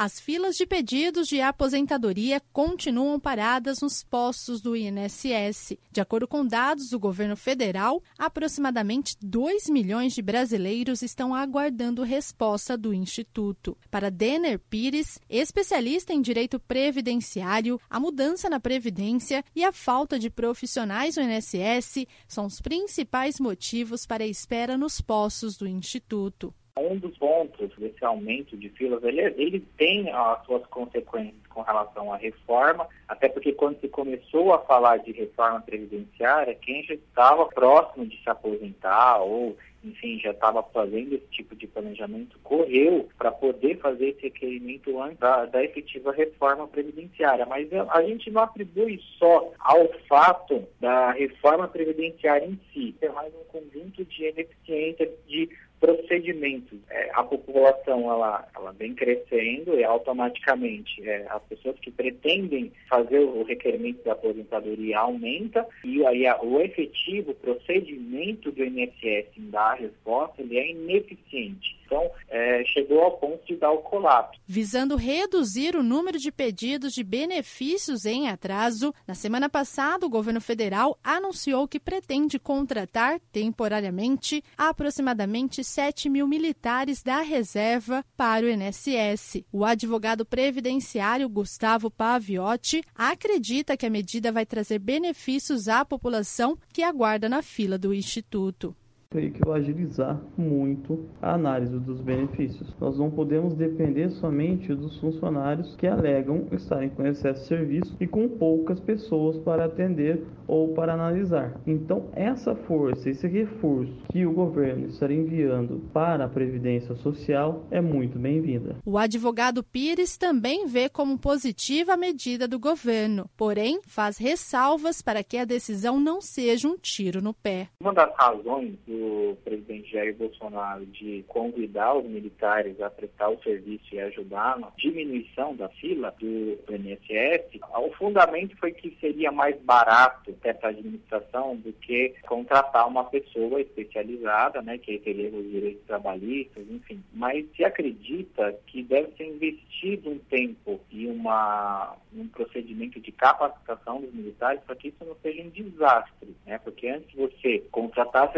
As filas de pedidos de aposentadoria continuam paradas nos postos do INSS. De acordo com dados do governo federal, aproximadamente 2 milhões de brasileiros estão aguardando resposta do Instituto. Para Denner Pires, especialista em direito previdenciário, a mudança na previdência e a falta de profissionais no INSS são os principais motivos para a espera nos postos do Instituto. Um dos pontos desse aumento de filas, ele, ele tem as suas consequências com relação à reforma, até porque quando se começou a falar de reforma previdenciária, quem já estava próximo de se aposentar ou enfim, já estava fazendo esse tipo de planejamento, correu para poder fazer esse requerimento antes da, da, efetiva reforma previdenciária. Mas a gente não atribui só ao fato da reforma previdenciária em si, é mais um conjunto de ineficiência de procedimentos. É, a população ela, ela vem crescendo e automaticamente é, as pessoas que pretendem fazer o requerimento da aposentadoria aumenta e aí a, o efetivo procedimento do INSS em dar a resposta ele é ineficiente. Então, é, chegou ao ponto de dar o colapso. Visando reduzir o número de pedidos de benefícios em atraso, na semana passada o governo federal anunciou que pretende contratar temporariamente aproximadamente 7 mil militares da reserva para o INSS. O advogado previdenciário Gustavo Paviotti acredita que a medida vai trazer benefícios à população que aguarda na fila do Instituto creio que vai agilizar muito a análise dos benefícios. Nós não podemos depender somente dos funcionários que alegam estarem com excesso de serviço e com poucas pessoas para atender ou para analisar. Então, essa força, esse reforço que o governo está enviando para a Previdência Social é muito bem-vinda. O advogado Pires também vê como positiva a medida do governo, porém faz ressalvas para que a decisão não seja um tiro no pé. Uma das razões do presidente Jair Bolsonaro de convidar os militares a prestar o serviço e ajudar na diminuição da fila do INSS, o fundamento foi que seria mais barato essa administração do que contratar uma pessoa especializada, né, que teria os direitos trabalhistas, enfim. Mas se acredita que deve ser investido um tempo e uma, um procedimento de capacitação dos militares para que isso não seja um desastre, né? Porque antes de você contratar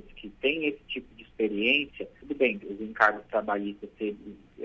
que têm esse tipo de experiência, tudo bem, os encargos trabalhistas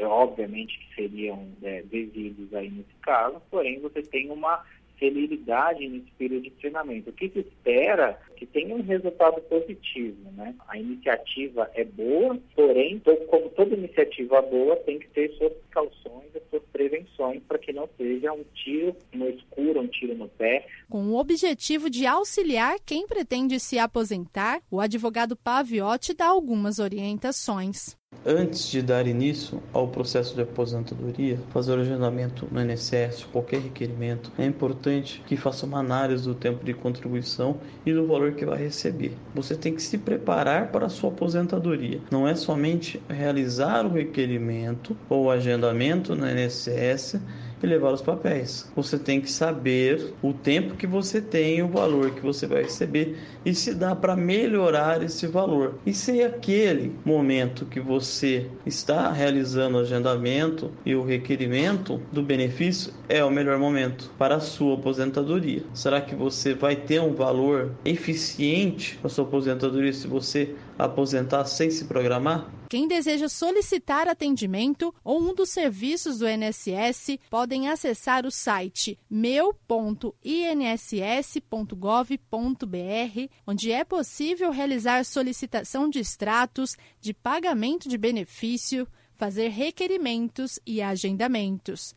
obviamente que seriam é, devidos aí nesse caso, porém você tem uma celeridade nesse período de treinamento. O que se espera que tenha um resultado positivo, né? A iniciativa é boa, porém, como toda iniciativa boa, tem que ter suas precauções, as suas prevenções, para que não seja um tiro no escuro, um tiro no pé. Com o objetivo de auxiliar quem pretende se aposentar, o advogado Paviotti dá algumas orientações. Antes de dar início ao processo de aposentadoria, fazer o agendamento no INSS, qualquer requerimento, é importante que faça uma análise do tempo de contribuição e do valor que vai receber. Você tem que se preparar para a sua aposentadoria. Não é somente realizar o requerimento ou agendamento no INSS e levar os papéis. Você tem que saber o tempo que você tem, o valor que você vai receber e se dá para melhorar esse valor. E se aquele momento que você está realizando o agendamento e o requerimento do benefício é o melhor momento para a sua aposentadoria. Será que você vai ter um valor eficiente para sua aposentadoria se você aposentar sem se programar? Quem deseja solicitar atendimento ou um dos serviços do INSS podem acessar o site meu.inss.gov.br, onde é possível realizar solicitação de extratos, de pagamento de benefício, fazer requerimentos e agendamentos.